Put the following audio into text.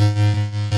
Música